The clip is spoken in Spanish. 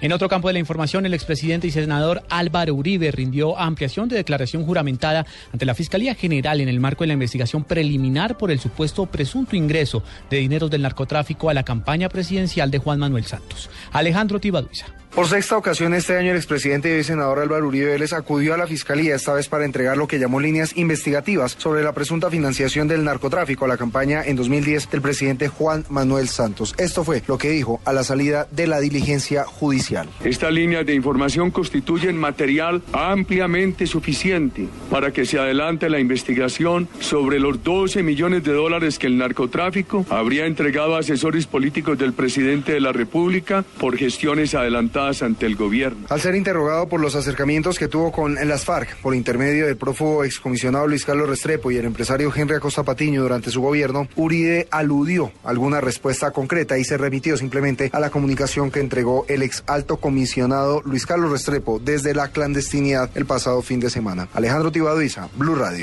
En otro campo de la información, el expresidente y senador Álvaro Uribe rindió ampliación de declaración juramentada ante la Fiscalía General en el marco de la investigación preliminar por el supuesto presunto ingreso de dineros del narcotráfico a la campaña presidencial de Juan Manuel Santos. Alejandro Tibaduiza. Por sexta ocasión este año, el expresidente y senador Álvaro Uribe Vélez acudió a la Fiscalía, esta vez para entregar lo que llamó líneas investigativas sobre la presunta financiación del narcotráfico a la campaña en 2010 del presidente Juan Manuel Santos. Esto fue lo que dijo a la salida de la diligencia judicial. Estas líneas de información constituyen material ampliamente suficiente para que se adelante la investigación sobre los 12 millones de dólares que el narcotráfico habría entregado a asesores políticos del presidente de la República por gestiones adelantadas ante el gobierno. Al ser interrogado por los acercamientos que tuvo con las FARC por intermedio del prófugo excomisionado Luis Carlos Restrepo y el empresario Henry Acosta Patiño durante su gobierno, Uribe aludió alguna respuesta concreta y se remitió simplemente a la comunicación que entregó el ex alto comisionado Luis Carlos Restrepo desde la clandestinidad el pasado fin de semana. Alejandro Tibaduiza, Blue Radio.